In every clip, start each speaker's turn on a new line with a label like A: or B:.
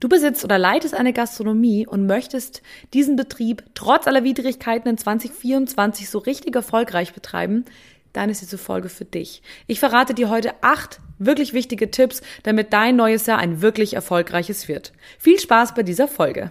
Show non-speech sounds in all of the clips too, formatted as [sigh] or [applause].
A: Du besitzt oder leitest eine Gastronomie und möchtest diesen Betrieb trotz aller Widrigkeiten in 2024 so richtig erfolgreich betreiben, dann ist diese Folge für dich. Ich verrate dir heute acht wirklich wichtige Tipps, damit dein neues Jahr ein wirklich erfolgreiches wird. Viel Spaß bei dieser Folge.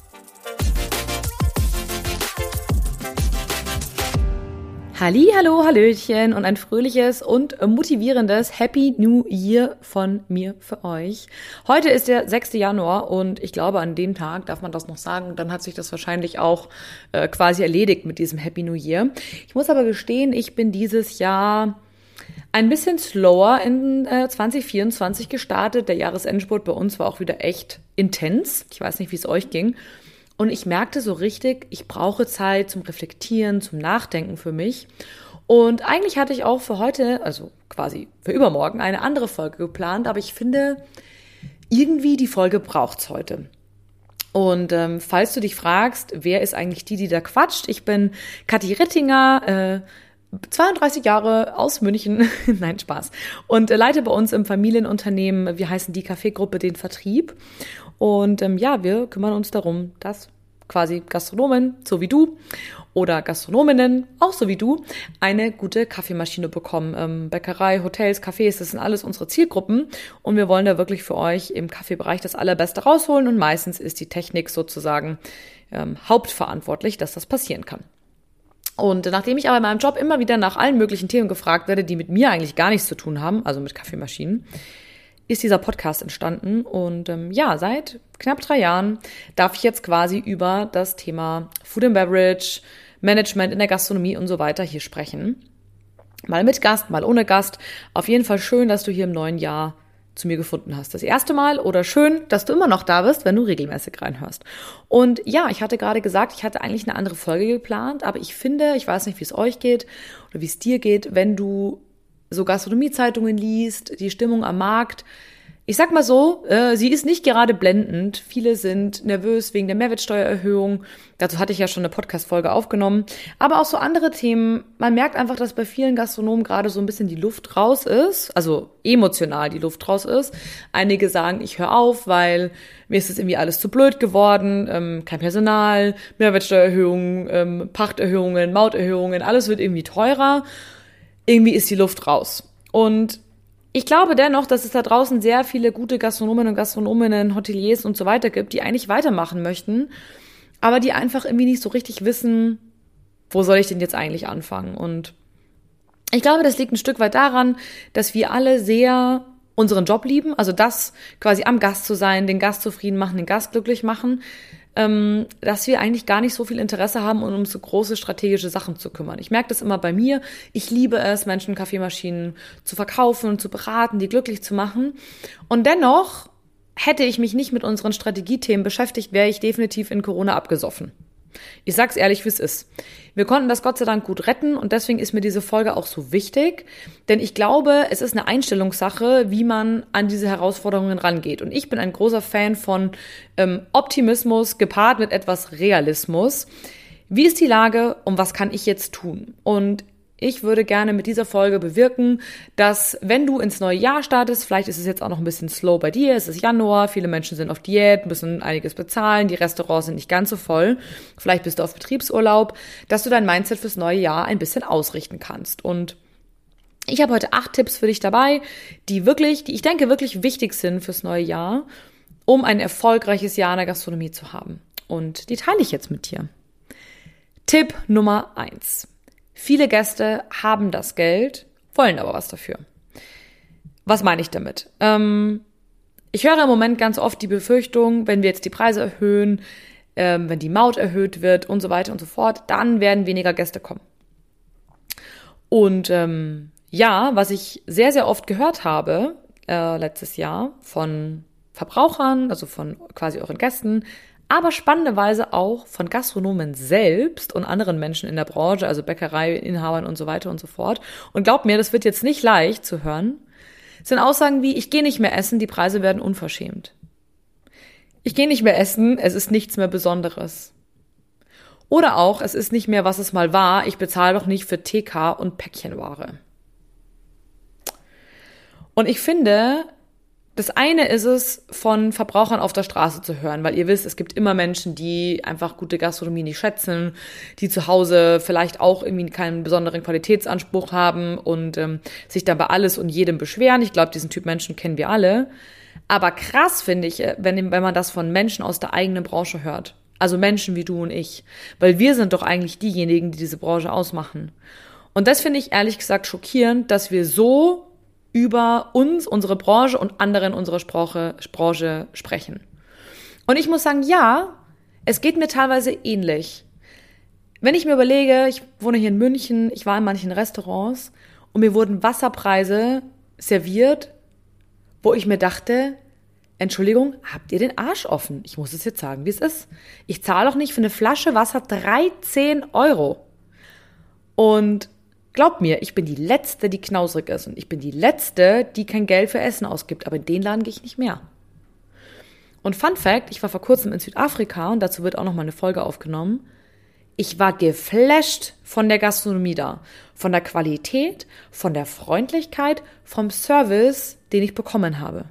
A: Halli, hallo, hallöchen und ein fröhliches und motivierendes Happy New Year von mir für euch. Heute ist der 6. Januar und ich glaube, an dem Tag darf man das noch sagen. Dann hat sich das wahrscheinlich auch äh, quasi erledigt mit diesem Happy New Year. Ich muss aber gestehen, ich bin dieses Jahr ein bisschen slower in äh, 2024 gestartet. Der Jahresendspurt bei uns war auch wieder echt intens. Ich weiß nicht, wie es euch ging. Und ich merkte so richtig, ich brauche Zeit zum Reflektieren, zum Nachdenken für mich. Und eigentlich hatte ich auch für heute, also quasi für übermorgen, eine andere Folge geplant, aber ich finde, irgendwie die Folge braucht's heute. Und ähm, falls du dich fragst, wer ist eigentlich die, die da quatscht? Ich bin Kathi Rittinger, äh, 32 Jahre aus München, [laughs] nein, Spaß, und äh, leite bei uns im Familienunternehmen, wir heißen die Kaffeegruppe, den Vertrieb. Und ähm, ja, wir kümmern uns darum, dass quasi Gastronomen, so wie du, oder Gastronominnen, auch so wie du, eine gute Kaffeemaschine bekommen. Ähm, Bäckerei, Hotels, Cafés, das sind alles unsere Zielgruppen. Und wir wollen da wirklich für euch im Kaffeebereich das Allerbeste rausholen. Und meistens ist die Technik sozusagen ähm, hauptverantwortlich, dass das passieren kann. Und nachdem ich aber in meinem Job immer wieder nach allen möglichen Themen gefragt werde, die mit mir eigentlich gar nichts zu tun haben, also mit Kaffeemaschinen, ist dieser Podcast entstanden. Und ähm, ja, seit knapp drei Jahren darf ich jetzt quasi über das Thema Food and Beverage, Management in der Gastronomie und so weiter hier sprechen. Mal mit Gast, mal ohne Gast. Auf jeden Fall schön, dass du hier im neuen Jahr zu mir gefunden hast. Das erste Mal oder schön, dass du immer noch da bist, wenn du regelmäßig reinhörst. Und ja, ich hatte gerade gesagt, ich hatte eigentlich eine andere Folge geplant, aber ich finde, ich weiß nicht, wie es euch geht oder wie es dir geht, wenn du so Gastronomiezeitungen liest, die Stimmung am Markt. Ich sag mal so, äh, sie ist nicht gerade blendend. Viele sind nervös wegen der Mehrwertsteuererhöhung. Dazu hatte ich ja schon eine Podcast-Folge aufgenommen. Aber auch so andere Themen. Man merkt einfach, dass bei vielen Gastronomen gerade so ein bisschen die Luft raus ist. Also emotional die Luft raus ist. Einige sagen, ich höre auf, weil mir ist es irgendwie alles zu blöd geworden. Ähm, kein Personal, Mehrwertsteuererhöhungen, ähm, Pachterhöhungen, Mauterhöhungen. Alles wird irgendwie teurer irgendwie ist die Luft raus. Und ich glaube dennoch, dass es da draußen sehr viele gute Gastronomen und Gastronominnen, Hoteliers und so weiter gibt, die eigentlich weitermachen möchten, aber die einfach irgendwie nicht so richtig wissen, wo soll ich denn jetzt eigentlich anfangen? Und ich glaube, das liegt ein Stück weit daran, dass wir alle sehr unseren Job lieben, also das quasi am Gast zu sein, den Gast zufrieden machen, den Gast glücklich machen, ähm, dass wir eigentlich gar nicht so viel Interesse haben, um uns so große strategische Sachen zu kümmern. Ich merke das immer bei mir. Ich liebe es, Menschen Kaffeemaschinen zu verkaufen zu beraten, die glücklich zu machen. Und dennoch hätte ich mich nicht mit unseren Strategiethemen beschäftigt, wäre ich definitiv in Corona abgesoffen. Ich sag's ehrlich, wie es ist. Wir konnten das Gott sei Dank gut retten und deswegen ist mir diese Folge auch so wichtig, denn ich glaube, es ist eine Einstellungssache, wie man an diese Herausforderungen rangeht. Und ich bin ein großer Fan von ähm, Optimismus gepaart mit etwas Realismus. Wie ist die Lage und was kann ich jetzt tun? Und ich würde gerne mit dieser Folge bewirken, dass wenn du ins neue Jahr startest, vielleicht ist es jetzt auch noch ein bisschen slow bei dir, es ist Januar, viele Menschen sind auf Diät, müssen einiges bezahlen, die Restaurants sind nicht ganz so voll, vielleicht bist du auf Betriebsurlaub, dass du dein Mindset fürs neue Jahr ein bisschen ausrichten kannst. Und ich habe heute acht Tipps für dich dabei, die wirklich, die ich denke wirklich wichtig sind fürs neue Jahr, um ein erfolgreiches Jahr in der Gastronomie zu haben. Und die teile ich jetzt mit dir. Tipp Nummer eins. Viele Gäste haben das Geld, wollen aber was dafür. Was meine ich damit? Ähm, ich höre im Moment ganz oft die Befürchtung, wenn wir jetzt die Preise erhöhen, ähm, wenn die Maut erhöht wird und so weiter und so fort, dann werden weniger Gäste kommen. Und ähm, ja, was ich sehr, sehr oft gehört habe äh, letztes Jahr von Verbrauchern, also von quasi euren Gästen, aber spannenderweise auch von Gastronomen selbst und anderen Menschen in der Branche, also Bäckereiinhabern und so weiter und so fort. Und glaubt mir, das wird jetzt nicht leicht zu hören, sind Aussagen wie, ich gehe nicht mehr essen, die Preise werden unverschämt. Ich gehe nicht mehr essen, es ist nichts mehr Besonderes. Oder auch, es ist nicht mehr, was es mal war, ich bezahle doch nicht für TK und Päckchenware. Und ich finde, das eine ist es, von Verbrauchern auf der Straße zu hören, weil ihr wisst, es gibt immer Menschen, die einfach gute Gastronomie nicht schätzen, die zu Hause vielleicht auch irgendwie keinen besonderen Qualitätsanspruch haben und ähm, sich dann bei alles und jedem beschweren. Ich glaube, diesen Typ Menschen kennen wir alle. Aber krass finde ich, äh, wenn, wenn man das von Menschen aus der eigenen Branche hört. Also Menschen wie du und ich. Weil wir sind doch eigentlich diejenigen, die diese Branche ausmachen. Und das finde ich ehrlich gesagt schockierend, dass wir so über uns, unsere Branche und andere in unserer Sprache, Branche sprechen. Und ich muss sagen, ja, es geht mir teilweise ähnlich. Wenn ich mir überlege, ich wohne hier in München, ich war in manchen Restaurants und mir wurden Wasserpreise serviert, wo ich mir dachte, Entschuldigung, habt ihr den Arsch offen? Ich muss es jetzt sagen, wie es ist. Ich zahle auch nicht für eine Flasche Wasser 13 Euro. Und Glaub mir, ich bin die Letzte, die knausrig ist und ich bin die Letzte, die kein Geld für Essen ausgibt, aber in den Laden gehe ich nicht mehr. Und Fun Fact, ich war vor kurzem in Südafrika und dazu wird auch noch mal eine Folge aufgenommen. Ich war geflasht von der Gastronomie da, von der Qualität, von der Freundlichkeit, vom Service, den ich bekommen habe.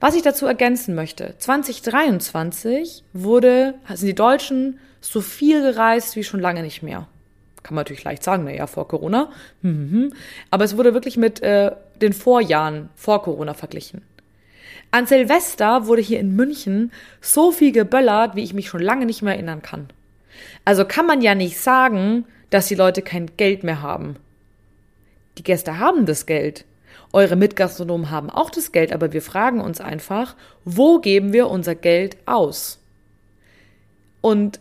A: Was ich dazu ergänzen möchte, 2023 wurde, sind die Deutschen so viel gereist wie schon lange nicht mehr kann man natürlich leicht sagen, naja, vor Corona. Mhm. Aber es wurde wirklich mit äh, den Vorjahren vor Corona verglichen. An Silvester wurde hier in München so viel geböllert, wie ich mich schon lange nicht mehr erinnern kann. Also kann man ja nicht sagen, dass die Leute kein Geld mehr haben. Die Gäste haben das Geld. Eure Mitgastronomen haben auch das Geld, aber wir fragen uns einfach, wo geben wir unser Geld aus? Und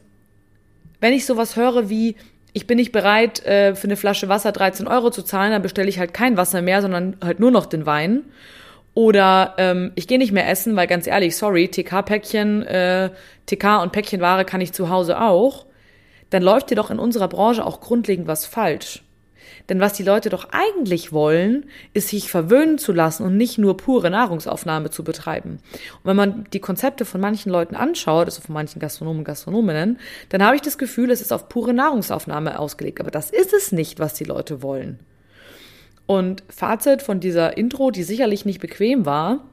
A: wenn ich sowas höre wie, ich bin nicht bereit, äh, für eine Flasche Wasser 13 Euro zu zahlen, dann bestelle ich halt kein Wasser mehr, sondern halt nur noch den Wein. Oder ähm, ich gehe nicht mehr essen, weil ganz ehrlich, sorry, TK-Päckchen, äh, TK und Päckchenware kann ich zu Hause auch. Dann läuft dir doch in unserer Branche auch grundlegend was falsch. Denn was die Leute doch eigentlich wollen, ist sich verwöhnen zu lassen und nicht nur pure Nahrungsaufnahme zu betreiben. Und wenn man die Konzepte von manchen Leuten anschaut, also von manchen Gastronomen und Gastronominnen, dann habe ich das Gefühl, es ist auf pure Nahrungsaufnahme ausgelegt. Aber das ist es nicht, was die Leute wollen. Und Fazit von dieser Intro, die sicherlich nicht bequem war,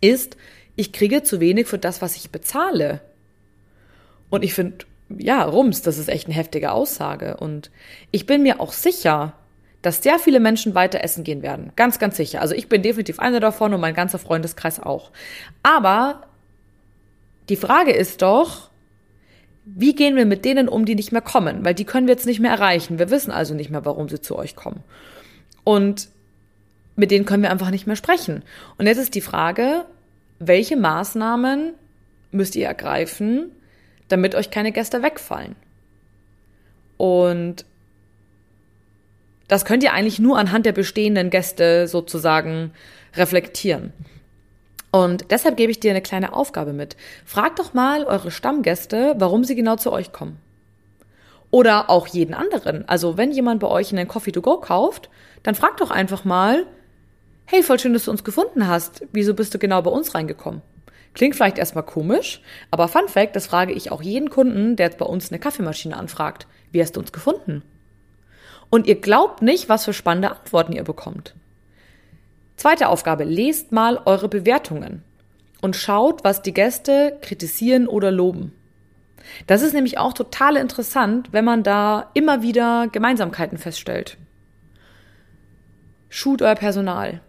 A: ist, ich kriege zu wenig für das, was ich bezahle. Und ich finde, ja, Rums, das ist echt eine heftige Aussage. Und ich bin mir auch sicher, dass sehr viele Menschen weiter essen gehen werden. Ganz, ganz sicher. Also ich bin definitiv einer davon und mein ganzer Freundeskreis auch. Aber die Frage ist doch, wie gehen wir mit denen um, die nicht mehr kommen? Weil die können wir jetzt nicht mehr erreichen. Wir wissen also nicht mehr, warum sie zu euch kommen. Und mit denen können wir einfach nicht mehr sprechen. Und jetzt ist die Frage, welche Maßnahmen müsst ihr ergreifen, damit euch keine Gäste wegfallen? Und das könnt ihr eigentlich nur anhand der bestehenden Gäste sozusagen reflektieren. Und deshalb gebe ich dir eine kleine Aufgabe mit. Fragt doch mal eure Stammgäste, warum sie genau zu euch kommen. Oder auch jeden anderen. Also wenn jemand bei euch einen Coffee to go kauft, dann fragt doch einfach mal, hey, voll schön, dass du uns gefunden hast. Wieso bist du genau bei uns reingekommen? Klingt vielleicht erstmal komisch, aber Fun Fact, das frage ich auch jeden Kunden, der jetzt bei uns eine Kaffeemaschine anfragt. Wie hast du uns gefunden? Und ihr glaubt nicht, was für spannende Antworten ihr bekommt. Zweite Aufgabe, lest mal eure Bewertungen und schaut, was die Gäste kritisieren oder loben. Das ist nämlich auch total interessant, wenn man da immer wieder Gemeinsamkeiten feststellt. Schult euer Personal.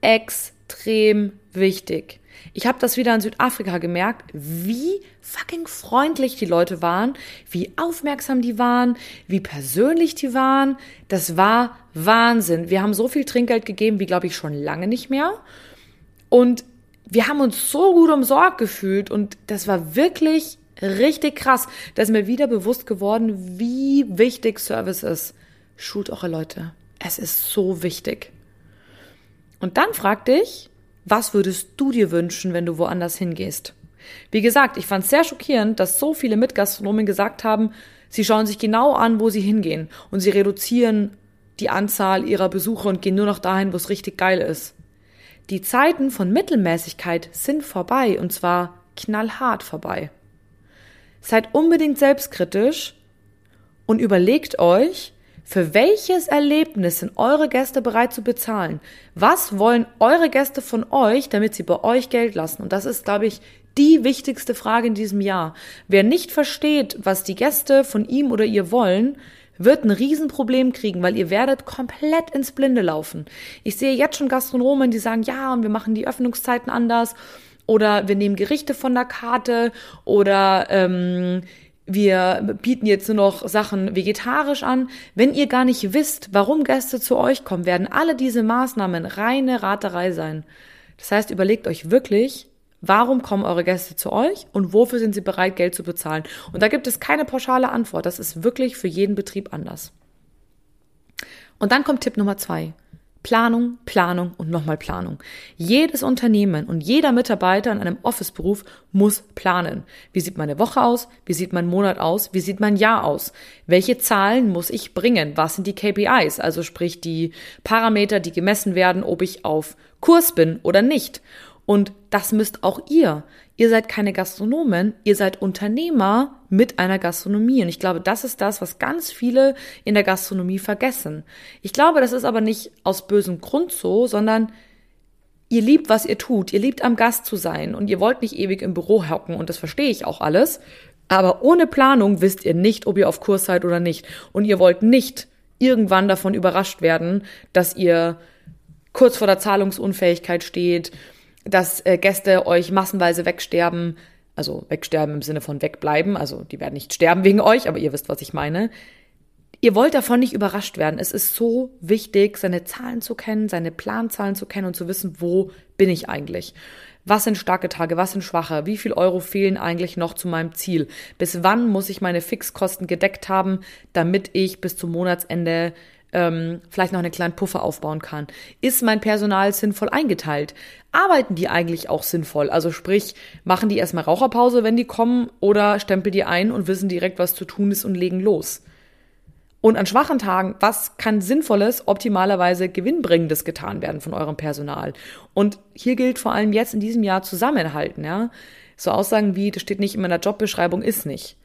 A: Extrem wichtig. Ich habe das wieder in Südafrika gemerkt, wie fucking freundlich die Leute waren, wie aufmerksam die waren, wie persönlich die waren. Das war Wahnsinn. Wir haben so viel Trinkgeld gegeben wie, glaube ich, schon lange nicht mehr. Und wir haben uns so gut umsorgt gefühlt und das war wirklich richtig krass. Da ist mir wieder bewusst geworden, wie wichtig Service ist. Schult eure Leute. Es ist so wichtig. Und dann fragte ich, was würdest du dir wünschen, wenn du woanders hingehst? Wie gesagt, ich fand es sehr schockierend, dass so viele Mitgastronomen gesagt haben, sie schauen sich genau an, wo sie hingehen und sie reduzieren die Anzahl ihrer Besucher und gehen nur noch dahin, wo es richtig geil ist. Die Zeiten von Mittelmäßigkeit sind vorbei und zwar knallhart vorbei. Seid unbedingt selbstkritisch und überlegt euch, für welches Erlebnis sind eure Gäste bereit zu bezahlen? Was wollen eure Gäste von euch, damit sie bei euch Geld lassen? Und das ist, glaube ich, die wichtigste Frage in diesem Jahr. Wer nicht versteht, was die Gäste von ihm oder ihr wollen, wird ein Riesenproblem kriegen, weil ihr werdet komplett ins Blinde laufen. Ich sehe jetzt schon Gastronomen, die sagen, ja, und wir machen die Öffnungszeiten anders oder wir nehmen Gerichte von der Karte oder ähm, wir bieten jetzt nur noch Sachen vegetarisch an. Wenn ihr gar nicht wisst, warum Gäste zu euch kommen, werden alle diese Maßnahmen reine Raterei sein. Das heißt, überlegt euch wirklich, Warum kommen eure Gäste zu euch und wofür sind sie bereit, Geld zu bezahlen? Und da gibt es keine pauschale Antwort. Das ist wirklich für jeden Betrieb anders. Und dann kommt Tipp Nummer zwei. Planung, Planung und nochmal Planung. Jedes Unternehmen und jeder Mitarbeiter in einem Office-Beruf muss planen. Wie sieht meine Woche aus? Wie sieht mein Monat aus? Wie sieht mein Jahr aus? Welche Zahlen muss ich bringen? Was sind die KPIs? Also sprich die Parameter, die gemessen werden, ob ich auf Kurs bin oder nicht. Und das müsst auch ihr. Ihr seid keine Gastronomen, ihr seid Unternehmer mit einer Gastronomie. Und ich glaube, das ist das, was ganz viele in der Gastronomie vergessen. Ich glaube, das ist aber nicht aus bösem Grund so, sondern ihr liebt, was ihr tut. Ihr liebt am Gast zu sein und ihr wollt nicht ewig im Büro hocken und das verstehe ich auch alles. Aber ohne Planung wisst ihr nicht, ob ihr auf Kurs seid oder nicht. Und ihr wollt nicht irgendwann davon überrascht werden, dass ihr kurz vor der Zahlungsunfähigkeit steht, dass äh, Gäste euch massenweise wegsterben, also wegsterben im Sinne von wegbleiben, also die werden nicht sterben wegen euch, aber ihr wisst, was ich meine. Ihr wollt davon nicht überrascht werden. Es ist so wichtig, seine Zahlen zu kennen, seine Planzahlen zu kennen und zu wissen, wo bin ich eigentlich? Was sind starke Tage, was sind schwache? Wie viel Euro fehlen eigentlich noch zu meinem Ziel? Bis wann muss ich meine Fixkosten gedeckt haben, damit ich bis zum Monatsende ähm, vielleicht noch einen kleinen Puffer aufbauen kann. Ist mein Personal sinnvoll eingeteilt? Arbeiten die eigentlich auch sinnvoll? Also sprich, machen die erstmal Raucherpause, wenn die kommen, oder stempeln die ein und wissen direkt, was zu tun ist und legen los? Und an schwachen Tagen, was kann sinnvolles, optimalerweise gewinnbringendes getan werden von eurem Personal? Und hier gilt vor allem jetzt in diesem Jahr Zusammenhalten, ja. So Aussagen wie, das steht nicht in meiner Jobbeschreibung, ist nicht.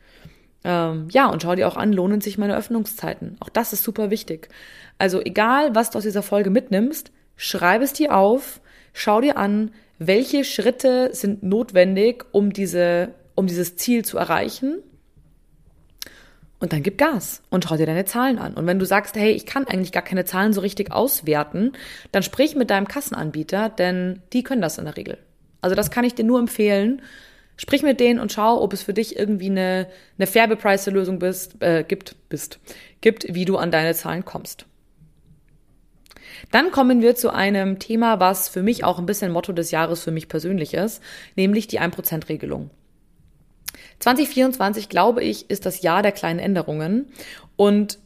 A: Ähm, ja, und schau dir auch an, lohnen sich meine Öffnungszeiten. Auch das ist super wichtig. Also egal, was du aus dieser Folge mitnimmst, schreib es dir auf, schau dir an, welche Schritte sind notwendig, um diese, um dieses Ziel zu erreichen. Und dann gib Gas und schau dir deine Zahlen an. Und wenn du sagst, hey, ich kann eigentlich gar keine Zahlen so richtig auswerten, dann sprich mit deinem Kassenanbieter, denn die können das in der Regel. Also das kann ich dir nur empfehlen. Sprich mit denen und schau, ob es für dich irgendwie eine, eine fair bepreiste Lösung bist, äh, gibt, bist, gibt, wie du an deine Zahlen kommst. Dann kommen wir zu einem Thema, was für mich auch ein bisschen Motto des Jahres für mich persönlich ist, nämlich die 1%-Regelung. 2024, glaube ich, ist das Jahr der kleinen Änderungen. Und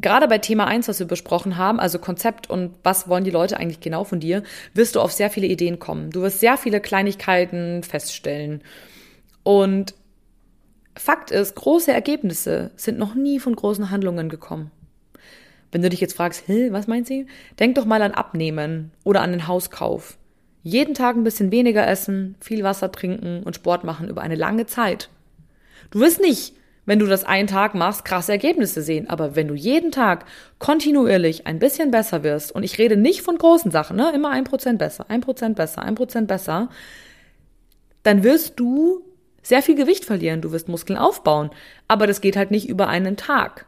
A: gerade bei Thema 1, was wir besprochen haben, also Konzept und was wollen die Leute eigentlich genau von dir, wirst du auf sehr viele Ideen kommen. Du wirst sehr viele Kleinigkeiten feststellen. Und Fakt ist, große Ergebnisse sind noch nie von großen Handlungen gekommen. Wenn du dich jetzt fragst, Hä, was meint sie? Denk doch mal an Abnehmen oder an den Hauskauf. Jeden Tag ein bisschen weniger essen, viel Wasser trinken und Sport machen über eine lange Zeit. Du wirst nicht wenn du das einen Tag machst, krasse Ergebnisse sehen. Aber wenn du jeden Tag kontinuierlich ein bisschen besser wirst, und ich rede nicht von großen Sachen, ne, immer ein Prozent besser, ein Prozent besser, ein Prozent besser, dann wirst du sehr viel Gewicht verlieren, du wirst Muskeln aufbauen. Aber das geht halt nicht über einen Tag.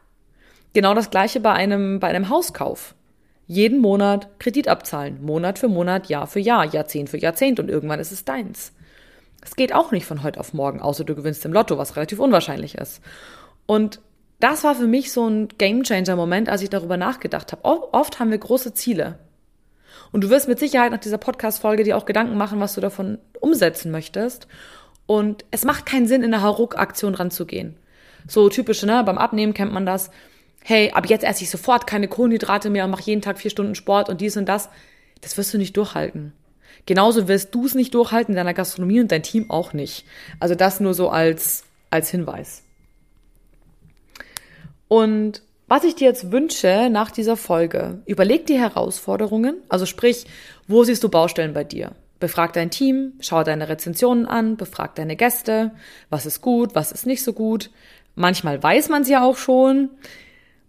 A: Genau das gleiche bei einem, bei einem Hauskauf. Jeden Monat Kredit abzahlen, Monat für Monat, Jahr für Jahr, Jahrzehnt für Jahrzehnt und irgendwann ist es deins. Es geht auch nicht von heute auf morgen, außer du gewinnst im Lotto, was relativ unwahrscheinlich ist. Und das war für mich so ein Gamechanger-Moment, als ich darüber nachgedacht habe. Oft haben wir große Ziele. Und du wirst mit Sicherheit nach dieser Podcast-Folge dir auch Gedanken machen, was du davon umsetzen möchtest. Und es macht keinen Sinn, in eine Hauruck-Aktion ranzugehen. So typisch, ne? Beim Abnehmen kennt man das. Hey, ab jetzt esse ich sofort keine Kohlenhydrate mehr und mache jeden Tag vier Stunden Sport und dies und das. Das wirst du nicht durchhalten. Genauso wirst du es nicht durchhalten in deiner Gastronomie und dein Team auch nicht. Also das nur so als, als Hinweis. Und Was ich dir jetzt wünsche nach dieser Folge, überleg die Herausforderungen, also sprich, wo siehst du Baustellen bei dir? Befrag dein Team, schau deine Rezensionen an, befrag deine Gäste, was ist gut, was ist nicht so gut. Manchmal weiß man es ja auch schon.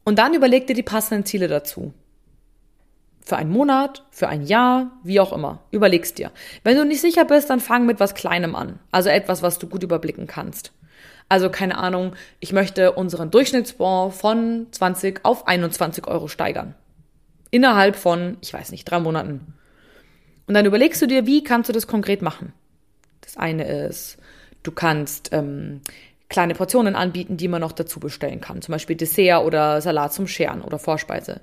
A: Und dann überleg dir die passenden Ziele dazu. Für einen Monat, für ein Jahr, wie auch immer. Überlegst dir. Wenn du nicht sicher bist, dann fang mit was Kleinem an. Also etwas, was du gut überblicken kannst. Also keine Ahnung, ich möchte unseren Durchschnittsbon von 20 auf 21 Euro steigern. Innerhalb von, ich weiß nicht, drei Monaten. Und dann überlegst du dir, wie kannst du das konkret machen. Das eine ist, du kannst ähm, kleine Portionen anbieten, die man noch dazu bestellen kann. Zum Beispiel Dessert oder Salat zum Scheren oder Vorspeise.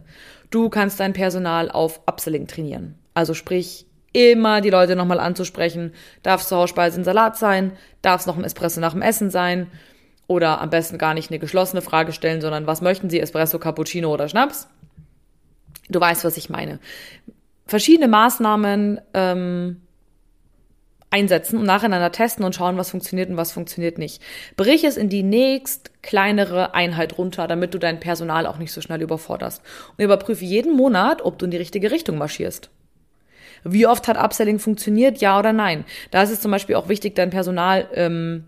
A: Du kannst dein Personal auf Upselling trainieren. Also sprich, immer die Leute nochmal anzusprechen. Darf es zur Hausspeise ein Salat sein? Darf es noch ein Espresso nach dem Essen sein? Oder am besten gar nicht eine geschlossene Frage stellen, sondern was möchten Sie, Espresso, Cappuccino oder Schnaps? Du weißt, was ich meine. Verschiedene Maßnahmen ähm, einsetzen und nacheinander testen und schauen, was funktioniert und was funktioniert nicht. Brich es in die nächst kleinere Einheit runter, damit du dein Personal auch nicht so schnell überforderst. Und überprüfe jeden Monat, ob du in die richtige Richtung marschierst. Wie oft hat Upselling funktioniert, ja oder nein? Da ist es zum Beispiel auch wichtig, dein Personal ähm,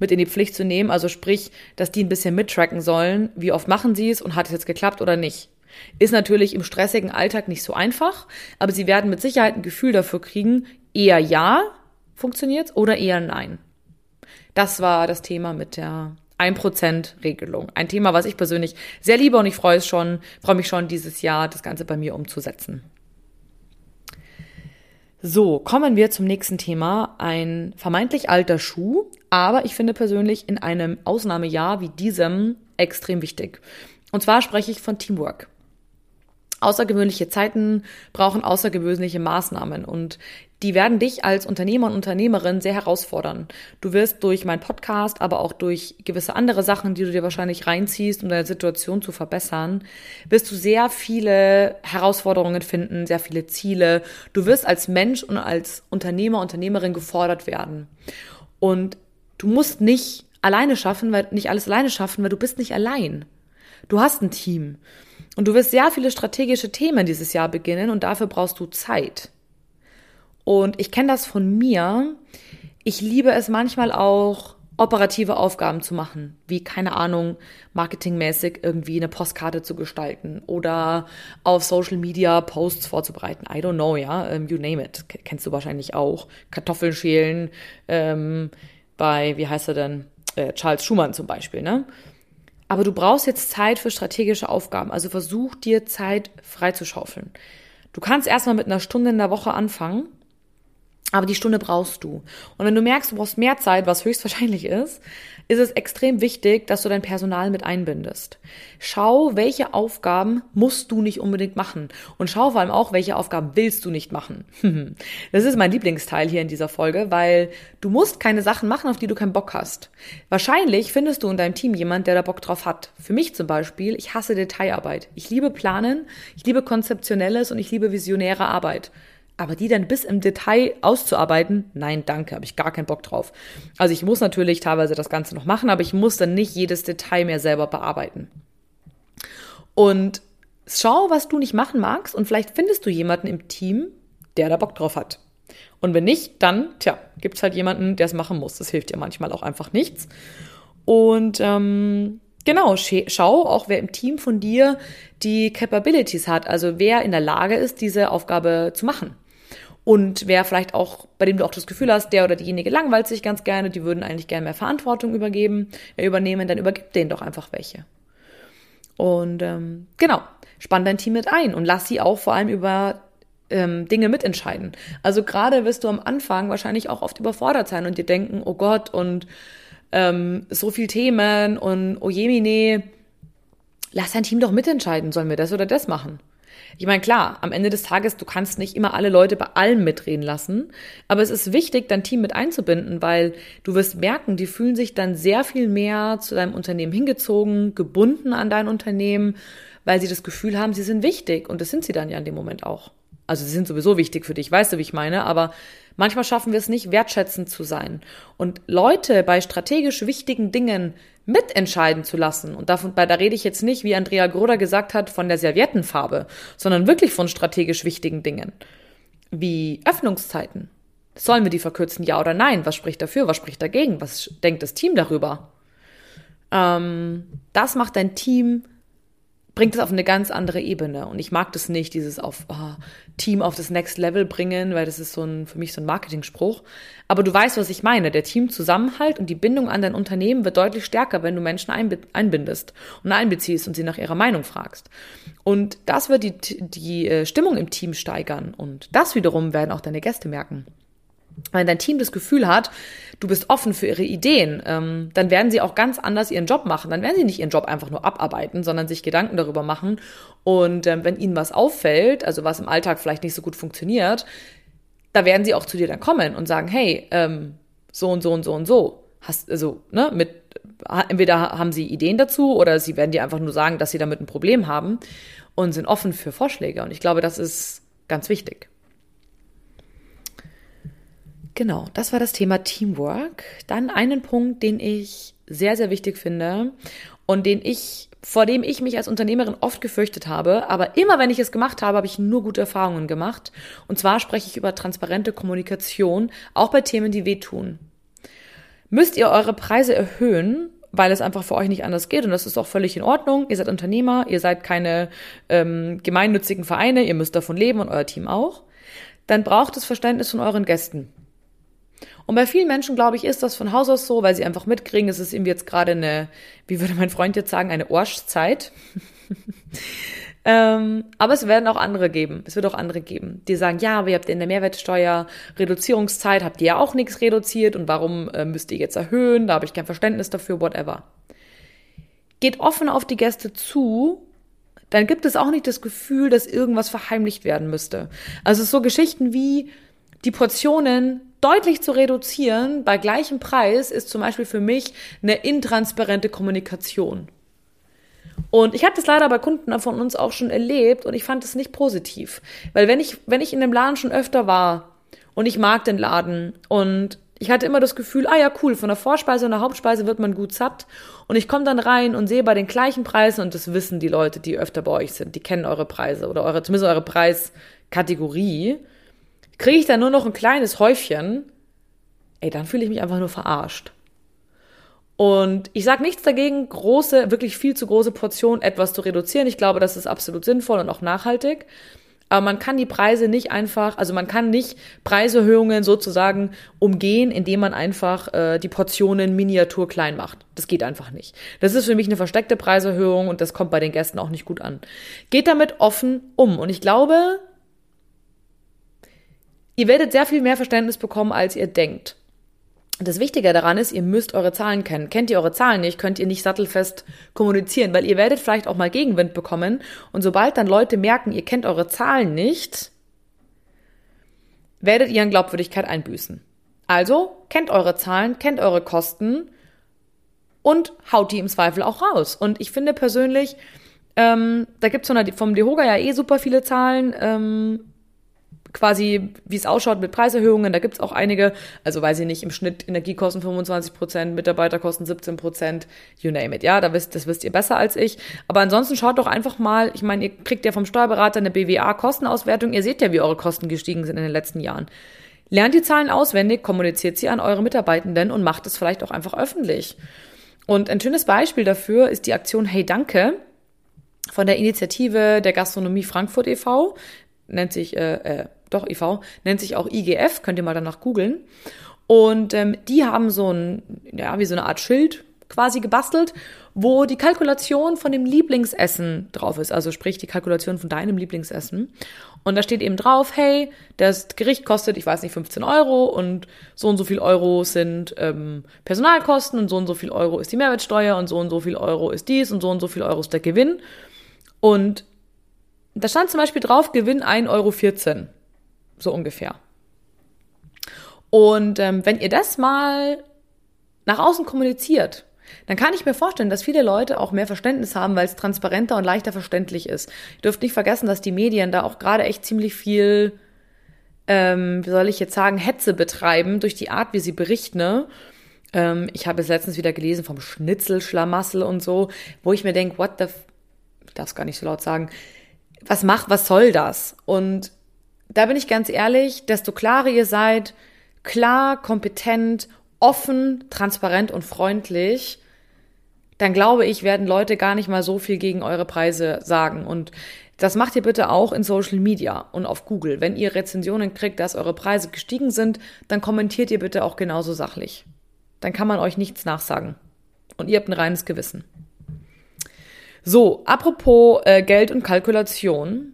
A: mit in die Pflicht zu nehmen. Also sprich, dass die ein bisschen mittracken sollen. Wie oft machen sie es und hat es jetzt geklappt oder nicht? Ist natürlich im stressigen Alltag nicht so einfach, aber sie werden mit Sicherheit ein Gefühl dafür kriegen, eher ja funktioniert oder eher nein. Das war das Thema mit der 1%-Regelung. Ein Thema, was ich persönlich sehr liebe und ich freue, es schon, freue mich schon dieses Jahr, das Ganze bei mir umzusetzen. So, kommen wir zum nächsten Thema. Ein vermeintlich alter Schuh, aber ich finde persönlich in einem Ausnahmejahr wie diesem extrem wichtig. Und zwar spreche ich von Teamwork. Außergewöhnliche Zeiten brauchen außergewöhnliche Maßnahmen und die werden dich als Unternehmer und Unternehmerin sehr herausfordern. Du wirst durch meinen Podcast, aber auch durch gewisse andere Sachen, die du dir wahrscheinlich reinziehst, um deine Situation zu verbessern, wirst du sehr viele Herausforderungen finden, sehr viele Ziele. Du wirst als Mensch und als Unternehmer, Unternehmerin gefordert werden. Und du musst nicht alleine schaffen, weil nicht alles alleine schaffen, weil du bist nicht allein. Du hast ein Team. Und du wirst sehr viele strategische Themen dieses Jahr beginnen und dafür brauchst du Zeit. Und ich kenne das von mir. Ich liebe es manchmal auch, operative Aufgaben zu machen, wie keine Ahnung, marketingmäßig irgendwie eine Postkarte zu gestalten oder auf Social Media Posts vorzubereiten. I don't know, ja, um, you name it. Kennst du wahrscheinlich auch. Kartoffeln schälen ähm, bei, wie heißt er denn, äh, Charles Schumann zum Beispiel, ne? Aber du brauchst jetzt Zeit für strategische Aufgaben. Also versuch dir Zeit freizuschaufeln. Du kannst erstmal mit einer Stunde in der Woche anfangen, aber die Stunde brauchst du. Und wenn du merkst, du brauchst mehr Zeit, was höchstwahrscheinlich ist, ist es extrem wichtig, dass du dein Personal mit einbindest. Schau, welche Aufgaben musst du nicht unbedingt machen. Und schau vor allem auch, welche Aufgaben willst du nicht machen. [laughs] das ist mein Lieblingsteil hier in dieser Folge, weil du musst keine Sachen machen, auf die du keinen Bock hast. Wahrscheinlich findest du in deinem Team jemand, der da Bock drauf hat. Für mich zum Beispiel, ich hasse Detailarbeit. Ich liebe Planen, ich liebe konzeptionelles und ich liebe visionäre Arbeit. Aber die dann bis im Detail auszuarbeiten, nein, danke, habe ich gar keinen Bock drauf. Also ich muss natürlich teilweise das Ganze noch machen, aber ich muss dann nicht jedes Detail mehr selber bearbeiten. Und schau, was du nicht machen magst und vielleicht findest du jemanden im Team, der da Bock drauf hat. Und wenn nicht, dann, tja, gibt's halt jemanden, der es machen muss. Das hilft dir manchmal auch einfach nichts. Und ähm, genau, schau auch, wer im Team von dir die Capabilities hat, also wer in der Lage ist, diese Aufgabe zu machen. Und wer vielleicht auch, bei dem du auch das Gefühl hast, der oder diejenige langweilt sich ganz gerne, die würden eigentlich gerne mehr Verantwortung übergeben, übernehmen, dann übergib denen doch einfach welche. Und ähm, genau, spann dein Team mit ein und lass sie auch vor allem über ähm, Dinge mitentscheiden. Also gerade wirst du am Anfang wahrscheinlich auch oft überfordert sein und dir denken, oh Gott, und ähm, so viel Themen und oh jemine, lass dein Team doch mitentscheiden, sollen wir das oder das machen? Ich meine, klar, am Ende des Tages, du kannst nicht immer alle Leute bei allem mitreden lassen, aber es ist wichtig, dein Team mit einzubinden, weil du wirst merken, die fühlen sich dann sehr viel mehr zu deinem Unternehmen hingezogen, gebunden an dein Unternehmen, weil sie das Gefühl haben, sie sind wichtig und das sind sie dann ja in dem Moment auch. Also sie sind sowieso wichtig für dich, weißt du, wie ich meine, aber Manchmal schaffen wir es nicht, wertschätzend zu sein und Leute bei strategisch wichtigen Dingen mitentscheiden zu lassen. Und davon, da rede ich jetzt nicht, wie Andrea Groder gesagt hat, von der Serviettenfarbe, sondern wirklich von strategisch wichtigen Dingen. Wie Öffnungszeiten. Sollen wir die verkürzen, ja oder nein? Was spricht dafür? Was spricht dagegen? Was denkt das Team darüber? Ähm, das macht dein Team bringt es auf eine ganz andere Ebene. Und ich mag das nicht, dieses auf oh, Team auf das Next Level bringen, weil das ist so ein, für mich so ein Marketing-Spruch. Aber du weißt, was ich meine. Der Teamzusammenhalt und die Bindung an dein Unternehmen wird deutlich stärker, wenn du Menschen einbindest und einbeziehst und sie nach ihrer Meinung fragst. Und das wird die, die äh, Stimmung im Team steigern. Und das wiederum werden auch deine Gäste merken wenn dein Team das Gefühl hat, du bist offen für ihre Ideen, ähm, dann werden sie auch ganz anders ihren Job machen. Dann werden sie nicht ihren Job einfach nur abarbeiten, sondern sich Gedanken darüber machen. Und ähm, wenn ihnen was auffällt, also was im Alltag vielleicht nicht so gut funktioniert, da werden sie auch zu dir dann kommen und sagen, hey, ähm, so und so und so und so. Hast, also, ne, mit, entweder haben sie Ideen dazu oder sie werden dir einfach nur sagen, dass sie damit ein Problem haben und sind offen für Vorschläge. Und ich glaube, das ist ganz wichtig. Genau, das war das Thema Teamwork. Dann einen Punkt, den ich sehr, sehr wichtig finde und den ich, vor dem ich mich als Unternehmerin oft gefürchtet habe, aber immer wenn ich es gemacht habe, habe ich nur gute Erfahrungen gemacht. Und zwar spreche ich über transparente Kommunikation, auch bei Themen, die wehtun. Müsst ihr eure Preise erhöhen, weil es einfach für euch nicht anders geht und das ist auch völlig in Ordnung. Ihr seid Unternehmer, ihr seid keine ähm, gemeinnützigen Vereine, ihr müsst davon leben und euer Team auch. Dann braucht es Verständnis von euren Gästen. Und bei vielen Menschen, glaube ich, ist das von Haus aus so, weil sie einfach mitkriegen, es ist irgendwie jetzt gerade eine, wie würde mein Freund jetzt sagen, eine Orschzeit. [laughs] ähm, aber es werden auch andere geben. Es wird auch andere geben, die sagen, ja, aber ihr habt in der Mehrwertsteuer Reduzierungszeit, habt ihr ja auch nichts reduziert und warum äh, müsst ihr jetzt erhöhen? Da habe ich kein Verständnis dafür, whatever. Geht offen auf die Gäste zu, dann gibt es auch nicht das Gefühl, dass irgendwas verheimlicht werden müsste. Also so Geschichten wie die Portionen deutlich zu reduzieren bei gleichem Preis ist zum Beispiel für mich eine intransparente Kommunikation. Und ich habe das leider bei Kunden von uns auch schon erlebt und ich fand es nicht positiv. Weil wenn ich, wenn ich in dem Laden schon öfter war und ich mag den Laden und ich hatte immer das Gefühl, ah ja, cool, von der Vorspeise und der Hauptspeise wird man gut satt. Und ich komme dann rein und sehe bei den gleichen Preisen, und das wissen die Leute, die öfter bei euch sind, die kennen eure Preise oder eure, zumindest eure Preiskategorie kriege ich dann nur noch ein kleines Häufchen, ey, dann fühle ich mich einfach nur verarscht. Und ich sage nichts dagegen, große, wirklich viel zu große Portionen etwas zu reduzieren. Ich glaube, das ist absolut sinnvoll und auch nachhaltig. Aber man kann die Preise nicht einfach, also man kann nicht Preiserhöhungen sozusagen umgehen, indem man einfach äh, die Portionen miniatur klein macht. Das geht einfach nicht. Das ist für mich eine versteckte Preiserhöhung und das kommt bei den Gästen auch nicht gut an. Geht damit offen um. Und ich glaube, Ihr werdet sehr viel mehr Verständnis bekommen, als ihr denkt. Das Wichtige daran ist, ihr müsst eure Zahlen kennen. Kennt ihr eure Zahlen nicht, könnt ihr nicht sattelfest kommunizieren, weil ihr werdet vielleicht auch mal Gegenwind bekommen. Und sobald dann Leute merken, ihr kennt eure Zahlen nicht, werdet ihr an Glaubwürdigkeit einbüßen. Also kennt eure Zahlen, kennt eure Kosten und haut die im Zweifel auch raus. Und ich finde persönlich, ähm, da gibt's von der, vom Dehoga ja eh super viele Zahlen. Ähm, quasi, wie es ausschaut mit Preiserhöhungen. Da gibt's auch einige, also weiß ich nicht, im Schnitt Energiekosten 25 Prozent, Mitarbeiterkosten 17 Prozent, you name it. Ja, da wisst, das wisst ihr besser als ich. Aber ansonsten schaut doch einfach mal, ich meine, ihr kriegt ja vom Steuerberater eine BWA-Kostenauswertung. Ihr seht ja, wie eure Kosten gestiegen sind in den letzten Jahren. Lernt die Zahlen auswendig, kommuniziert sie an eure Mitarbeitenden und macht es vielleicht auch einfach öffentlich. Und ein schönes Beispiel dafür ist die Aktion Hey Danke von der Initiative der Gastronomie Frankfurt e.V. Nennt sich äh, äh, doch IV, nennt sich auch IGF, könnt ihr mal danach googeln. Und ähm, die haben so ein, ja, wie so eine Art Schild quasi gebastelt, wo die Kalkulation von dem Lieblingsessen drauf ist. Also sprich die Kalkulation von deinem Lieblingsessen. Und da steht eben drauf, hey, das Gericht kostet, ich weiß nicht, 15 Euro und so und so viel Euro sind ähm, Personalkosten und so und so viel Euro ist die Mehrwertsteuer und so und so viel Euro ist dies und so und so viel Euro ist der Gewinn. Und da stand zum Beispiel drauf, Gewinn 1,14 Euro so ungefähr. Und ähm, wenn ihr das mal nach außen kommuniziert, dann kann ich mir vorstellen, dass viele Leute auch mehr Verständnis haben, weil es transparenter und leichter verständlich ist. Ihr dürft nicht vergessen, dass die Medien da auch gerade echt ziemlich viel ähm, wie soll ich jetzt sagen, Hetze betreiben durch die Art, wie sie berichten. Ne? Ähm, ich habe es letztens wieder gelesen vom Schnitzelschlamassel und so, wo ich mir denke, what the, f ich darf es gar nicht so laut sagen, was macht, was soll das? Und da bin ich ganz ehrlich, desto klarer ihr seid, klar, kompetent, offen, transparent und freundlich, dann glaube ich, werden Leute gar nicht mal so viel gegen eure Preise sagen. Und das macht ihr bitte auch in Social Media und auf Google. Wenn ihr Rezensionen kriegt, dass eure Preise gestiegen sind, dann kommentiert ihr bitte auch genauso sachlich. Dann kann man euch nichts nachsagen. Und ihr habt ein reines Gewissen. So, apropos äh, Geld und Kalkulation.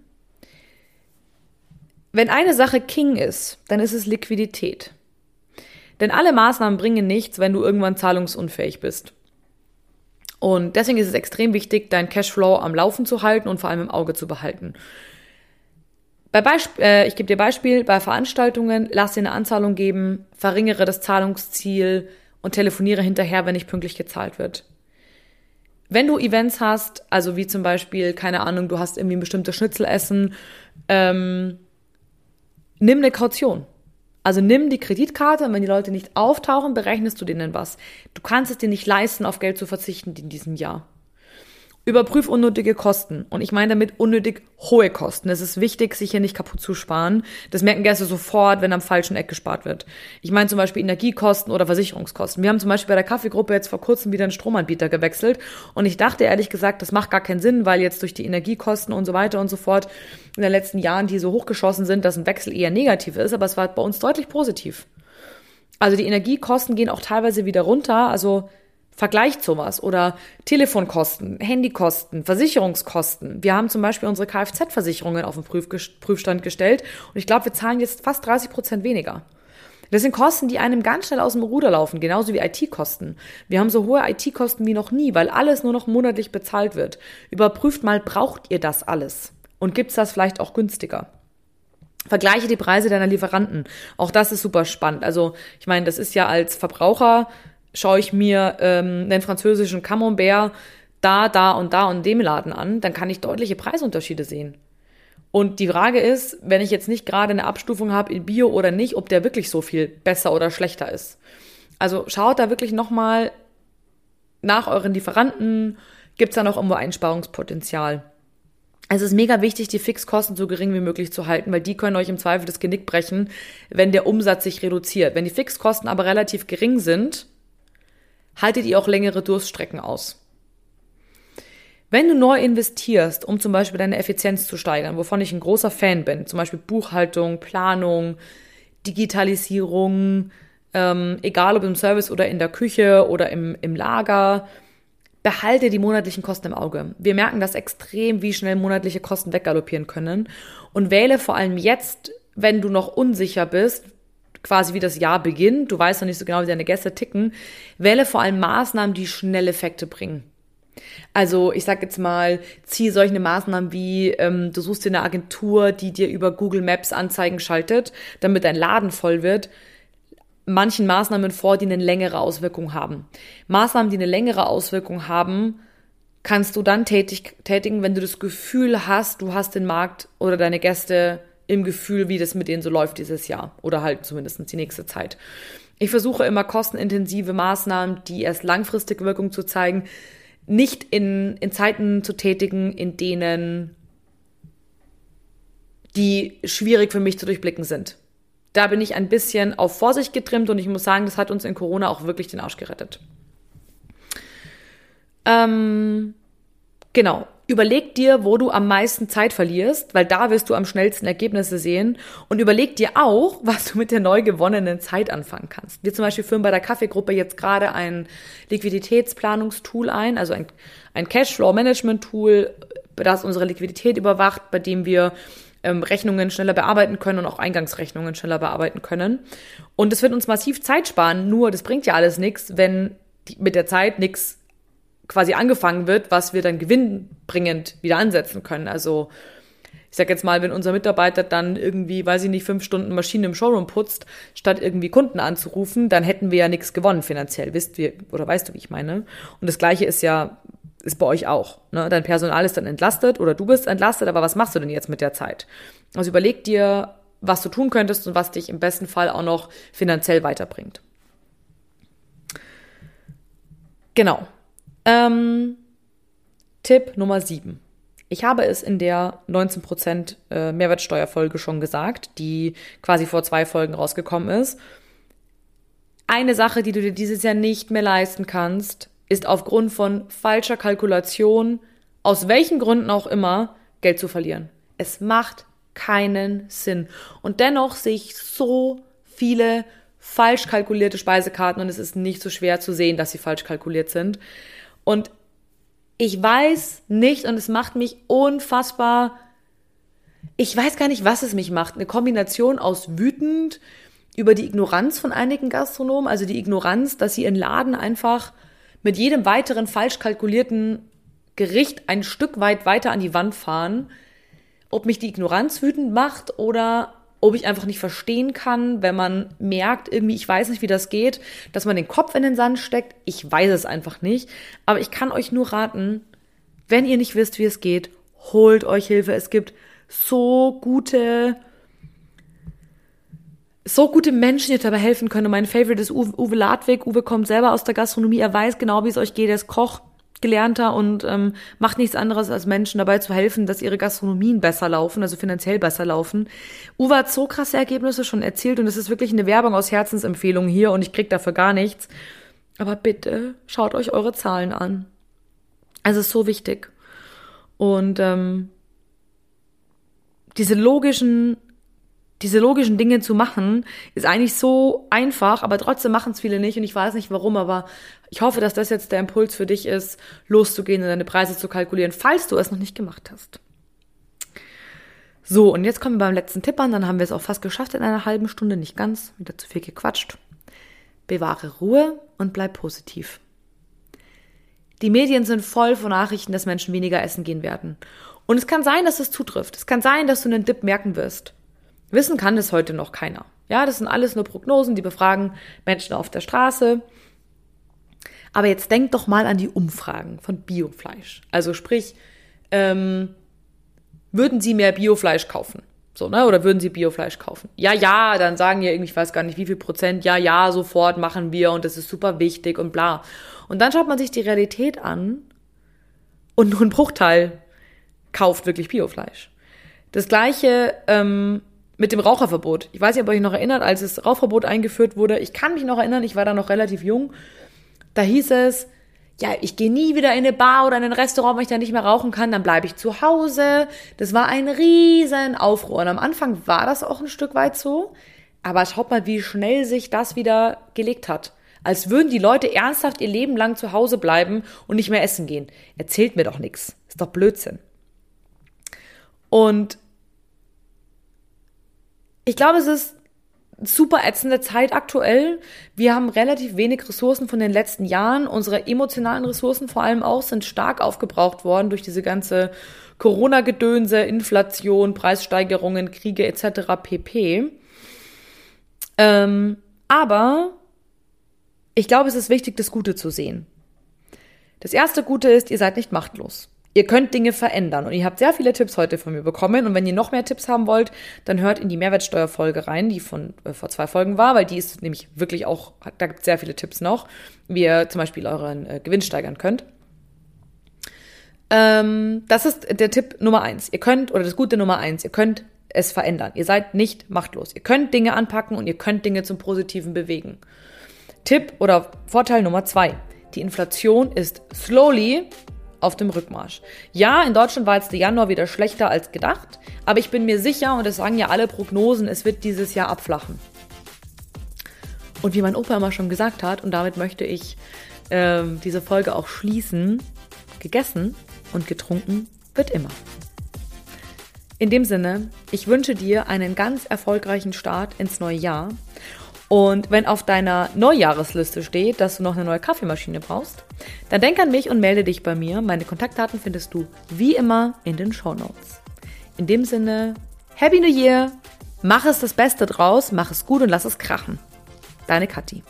A: Wenn eine Sache King ist, dann ist es Liquidität. Denn alle Maßnahmen bringen nichts, wenn du irgendwann zahlungsunfähig bist. Und deswegen ist es extrem wichtig, deinen Cashflow am Laufen zu halten und vor allem im Auge zu behalten. Bei Beisp äh, ich gebe dir Beispiel, bei Veranstaltungen lass dir eine Anzahlung geben, verringere das Zahlungsziel und telefoniere hinterher, wenn nicht pünktlich gezahlt wird. Wenn du Events hast, also wie zum Beispiel, keine Ahnung, du hast irgendwie ein bestimmtes Schnitzelessen, ähm, nimm eine Kaution. Also nimm die Kreditkarte und wenn die Leute nicht auftauchen, berechnest du denen was. Du kannst es dir nicht leisten, auf Geld zu verzichten in diesem Jahr. Überprüf unnötige Kosten. Und ich meine damit unnötig hohe Kosten. Es ist wichtig, sich hier nicht kaputt zu sparen. Das merken Gäste sofort, wenn am falschen Eck gespart wird. Ich meine zum Beispiel Energiekosten oder Versicherungskosten. Wir haben zum Beispiel bei der Kaffeegruppe jetzt vor kurzem wieder einen Stromanbieter gewechselt. Und ich dachte ehrlich gesagt, das macht gar keinen Sinn, weil jetzt durch die Energiekosten und so weiter und so fort in den letzten Jahren, die so hochgeschossen sind, dass ein Wechsel eher negativ ist. Aber es war bei uns deutlich positiv. Also die Energiekosten gehen auch teilweise wieder runter. Also Vergleicht sowas oder Telefonkosten, Handykosten, Versicherungskosten. Wir haben zum Beispiel unsere Kfz-Versicherungen auf den Prüfstand gestellt und ich glaube, wir zahlen jetzt fast 30 Prozent weniger. Das sind Kosten, die einem ganz schnell aus dem Ruder laufen, genauso wie IT-Kosten. Wir haben so hohe IT-Kosten wie noch nie, weil alles nur noch monatlich bezahlt wird. Überprüft mal, braucht ihr das alles? Und gibt's das vielleicht auch günstiger? Vergleiche die Preise deiner Lieferanten. Auch das ist super spannend. Also, ich meine, das ist ja als Verbraucher schaue ich mir ähm, den französischen Camembert da, da und da und dem Laden an, dann kann ich deutliche Preisunterschiede sehen. Und die Frage ist, wenn ich jetzt nicht gerade eine Abstufung habe in Bio oder nicht, ob der wirklich so viel besser oder schlechter ist. Also schaut da wirklich nochmal nach euren Lieferanten, gibt es da noch irgendwo Einsparungspotenzial. Es ist mega wichtig, die Fixkosten so gering wie möglich zu halten, weil die können euch im Zweifel das Genick brechen, wenn der Umsatz sich reduziert. Wenn die Fixkosten aber relativ gering sind, haltet ihr auch längere Durststrecken aus. Wenn du neu investierst, um zum Beispiel deine Effizienz zu steigern, wovon ich ein großer Fan bin, zum Beispiel Buchhaltung, Planung, Digitalisierung, ähm, egal ob im Service oder in der Küche oder im, im Lager, behalte die monatlichen Kosten im Auge. Wir merken das extrem, wie schnell monatliche Kosten weggaloppieren können und wähle vor allem jetzt, wenn du noch unsicher bist, quasi wie das Jahr beginnt, du weißt noch nicht so genau, wie deine Gäste ticken, wähle vor allem Maßnahmen, die schnell Effekte bringen. Also ich sag jetzt mal, zieh solche Maßnahmen wie, ähm, du suchst dir eine Agentur, die dir über Google Maps Anzeigen schaltet, damit dein Laden voll wird, manchen Maßnahmen vor, die eine längere Auswirkung haben. Maßnahmen, die eine längere Auswirkung haben, kannst du dann tätig, tätigen, wenn du das Gefühl hast, du hast den Markt oder deine Gäste im Gefühl, wie das mit denen so läuft dieses Jahr oder halt zumindest die nächste Zeit. Ich versuche immer kostenintensive Maßnahmen, die erst langfristig Wirkung zu zeigen, nicht in, in Zeiten zu tätigen, in denen die schwierig für mich zu durchblicken sind. Da bin ich ein bisschen auf Vorsicht getrimmt und ich muss sagen, das hat uns in Corona auch wirklich den Arsch gerettet. Ähm, genau. Überleg dir, wo du am meisten Zeit verlierst, weil da wirst du am schnellsten Ergebnisse sehen. Und überleg dir auch, [laughs] was du mit der neu gewonnenen Zeit anfangen kannst. Wir zum Beispiel führen bei der Kaffeegruppe jetzt gerade ein Liquiditätsplanungstool ein, also ein, ein Cashflow-Management-Tool, das unsere Liquidität überwacht, bei dem wir ähm, Rechnungen schneller bearbeiten können und auch Eingangsrechnungen schneller bearbeiten können. Und es wird uns massiv Zeit sparen, nur das bringt ja alles nichts, wenn die, mit der Zeit nichts quasi angefangen wird, was wir dann gewinnbringend wieder ansetzen können. Also ich sag jetzt mal, wenn unser Mitarbeiter dann irgendwie, weiß ich nicht, fünf Stunden Maschinen im Showroom putzt, statt irgendwie Kunden anzurufen, dann hätten wir ja nichts gewonnen finanziell, wisst wir, oder weißt du, wie ich meine? Und das Gleiche ist ja, ist bei euch auch. Ne? Dein Personal ist dann entlastet oder du bist entlastet, aber was machst du denn jetzt mit der Zeit? Also überleg dir, was du tun könntest und was dich im besten Fall auch noch finanziell weiterbringt. Genau. Ähm, Tipp Nummer 7. Ich habe es in der 19% äh, Mehrwertsteuerfolge schon gesagt, die quasi vor zwei Folgen rausgekommen ist. Eine Sache, die du dir dieses Jahr nicht mehr leisten kannst, ist aufgrund von falscher Kalkulation, aus welchen Gründen auch immer, Geld zu verlieren. Es macht keinen Sinn. Und dennoch sehe ich so viele falsch kalkulierte Speisekarten und es ist nicht so schwer zu sehen, dass sie falsch kalkuliert sind. Und ich weiß nicht und es macht mich unfassbar. Ich weiß gar nicht, was es mich macht. Eine Kombination aus wütend über die Ignoranz von einigen Gastronomen, also die Ignoranz, dass sie ihren Laden einfach mit jedem weiteren falsch kalkulierten Gericht ein Stück weit weiter an die Wand fahren. Ob mich die Ignoranz wütend macht oder ob ich einfach nicht verstehen kann, wenn man merkt, irgendwie, ich weiß nicht, wie das geht, dass man den Kopf in den Sand steckt. Ich weiß es einfach nicht. Aber ich kann euch nur raten, wenn ihr nicht wisst, wie es geht, holt euch Hilfe. Es gibt so gute, so gute Menschen, die dabei helfen können. mein Favorite ist Uwe, Uwe Ladwig. Uwe kommt selber aus der Gastronomie. Er weiß genau, wie es euch geht. Er ist Koch gelernter und ähm, macht nichts anderes als Menschen dabei zu helfen, dass ihre Gastronomien besser laufen, also finanziell besser laufen. Uwe hat so krasse Ergebnisse schon erzielt und es ist wirklich eine Werbung aus Herzensempfehlung hier und ich krieg dafür gar nichts. Aber bitte schaut euch eure Zahlen an. Es ist so wichtig. Und ähm, diese logischen diese logischen Dinge zu machen, ist eigentlich so einfach, aber trotzdem machen es viele nicht und ich weiß nicht warum, aber ich hoffe, dass das jetzt der Impuls für dich ist, loszugehen und deine Preise zu kalkulieren, falls du es noch nicht gemacht hast. So, und jetzt kommen wir beim letzten Tipp an, dann haben wir es auch fast geschafft in einer halben Stunde, nicht ganz, wieder zu viel gequatscht. Bewahre Ruhe und bleib positiv. Die Medien sind voll von Nachrichten, dass Menschen weniger essen gehen werden. Und es kann sein, dass es zutrifft. Es kann sein, dass du einen Dip merken wirst. Wissen kann es heute noch keiner. Ja, das sind alles nur Prognosen, die befragen Menschen auf der Straße. Aber jetzt denk doch mal an die Umfragen von Biofleisch. Also sprich, ähm, würden Sie mehr Biofleisch kaufen? So, ne? Oder würden Sie Biofleisch kaufen? Ja, ja, dann sagen ja irgendwie, ich weiß gar nicht, wie viel Prozent, ja, ja, sofort machen wir und das ist super wichtig und bla. Und dann schaut man sich die Realität an und nur ein Bruchteil kauft wirklich Biofleisch. Das gleiche ähm, mit dem Raucherverbot. Ich weiß nicht, ob ihr euch noch erinnert, als das Rauchverbot eingeführt wurde. Ich kann mich noch erinnern, ich war da noch relativ jung. Da hieß es, ja, ich gehe nie wieder in eine Bar oder in ein Restaurant, wenn ich da nicht mehr rauchen kann, dann bleibe ich zu Hause. Das war ein riesen Aufruhr. Und am Anfang war das auch ein Stück weit so. Aber schaut mal, wie schnell sich das wieder gelegt hat. Als würden die Leute ernsthaft ihr Leben lang zu Hause bleiben und nicht mehr essen gehen. Erzählt mir doch nichts. Ist doch Blödsinn. Und ich glaube, es ist super ätzende Zeit aktuell. Wir haben relativ wenig Ressourcen von den letzten Jahren. Unsere emotionalen Ressourcen vor allem auch sind stark aufgebraucht worden durch diese ganze Corona-Gedönse, Inflation, Preissteigerungen, Kriege etc. pp. Ähm, aber ich glaube, es ist wichtig, das Gute zu sehen. Das erste Gute ist, ihr seid nicht machtlos. Ihr könnt Dinge verändern und ihr habt sehr viele Tipps heute von mir bekommen und wenn ihr noch mehr Tipps haben wollt, dann hört in die Mehrwertsteuerfolge rein, die von äh, vor zwei Folgen war, weil die ist nämlich wirklich auch, da gibt es sehr viele Tipps noch, wie ihr zum Beispiel euren äh, Gewinn steigern könnt. Ähm, das ist der Tipp Nummer eins. Ihr könnt, oder das Gute Nummer eins, ihr könnt es verändern. Ihr seid nicht machtlos. Ihr könnt Dinge anpacken und ihr könnt Dinge zum Positiven bewegen. Tipp oder Vorteil Nummer zwei. Die Inflation ist slowly auf dem Rückmarsch. Ja, in Deutschland war jetzt der Januar wieder schlechter als gedacht, aber ich bin mir sicher, und das sagen ja alle Prognosen, es wird dieses Jahr abflachen. Und wie mein Opa immer schon gesagt hat, und damit möchte ich äh, diese Folge auch schließen, gegessen und getrunken wird immer. In dem Sinne, ich wünsche dir einen ganz erfolgreichen Start ins neue Jahr und wenn auf deiner Neujahresliste steht, dass du noch eine neue Kaffeemaschine brauchst, dann denk an mich und melde dich bei mir. Meine Kontaktdaten findest du wie immer in den Show Notes. In dem Sinne, Happy New Year! Mach es das Beste draus, mach es gut und lass es krachen. Deine Kathi.